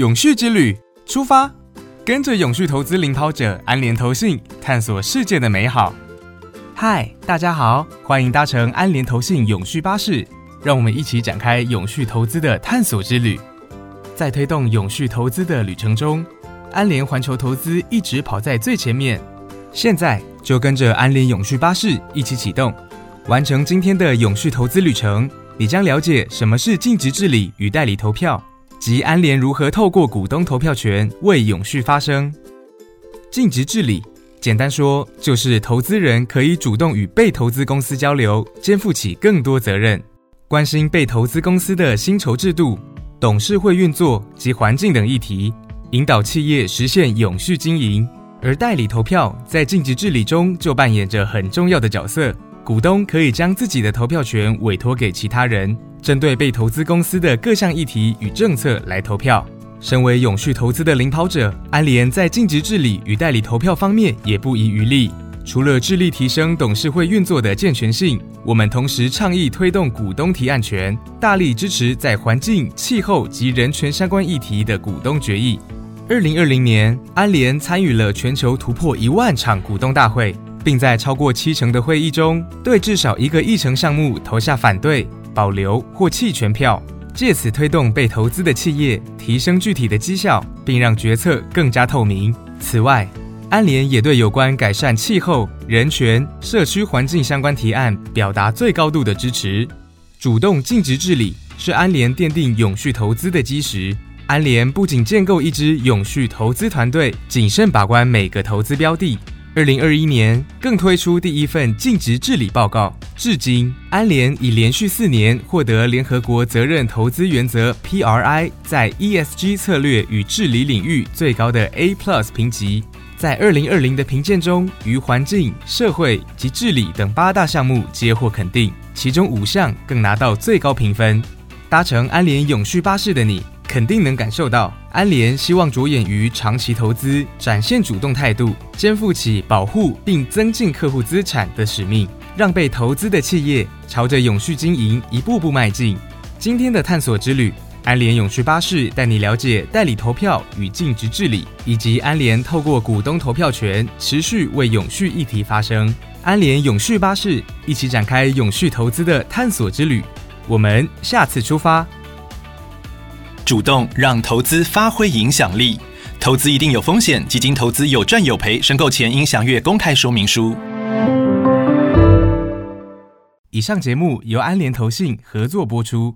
永续之旅出发，跟着永续投资领跑者安联投信，探索世界的美好。嗨，大家好，欢迎搭乘安联投信永续巴士，让我们一起展开永续投资的探索之旅。在推动永续投资的旅程中，安联环球投资一直跑在最前面。现在就跟着安联永续巴士一起启动，完成今天的永续投资旅程。你将了解什么是尽职治理与代理投票，及安联如何透过股东投票权为永续发声。尽职治理，简单说就是投资人可以主动与被投资公司交流，肩负起更多责任，关心被投资公司的薪酬制度、董事会运作及环境等议题，引导企业实现永续经营。而代理投票在尽职治理中就扮演着很重要的角色。股东可以将自己的投票权委托给其他人，针对被投资公司的各项议题与政策来投票。身为永续投资的领跑者，安联在尽职治理与代理投票方面也不遗余力。除了致力提升董事会运作的健全性，我们同时倡议推动股东提案权，大力支持在环境、气候及人权相关议题的股东决议。二零二零年，安联参与了全球突破一万场股东大会。并在超过七成的会议中，对至少一个议程项目投下反对、保留或弃权票，借此推动被投资的企业提升具体的绩效，并让决策更加透明。此外，安联也对有关改善气候、人权、社区环境相关提案表达最高度的支持。主动尽职治理是安联奠定永续投资的基石。安联不仅建构一支永续投资团队，谨慎把关每个投资标的。二零二一年更推出第一份尽职治理报告，至今安联已连续四年获得联合国责任投资原则 （PRI） 在 ESG 策略与治理领域最高的 A Plus 评级。在二零二零的评鉴中，于环境、社会及治理等八大项目皆获肯定，其中五项更拿到最高评分。搭乘安联永续巴士的你。肯定能感受到，安联希望着眼于长期投资，展现主动态度，肩负起保护并增进客户资产的使命，让被投资的企业朝着永续经营一步步迈进。今天的探索之旅，安联永续巴士带你了解代理投票与尽职治理，以及安联透过股东投票权持续为永续议题发声。安联永续巴士一起展开永续投资的探索之旅，我们下次出发。主动让投资发挥影响力，投资一定有风险，基金投资有赚有赔，申购前应详阅公开说明书。以上节目由安联投信合作播出。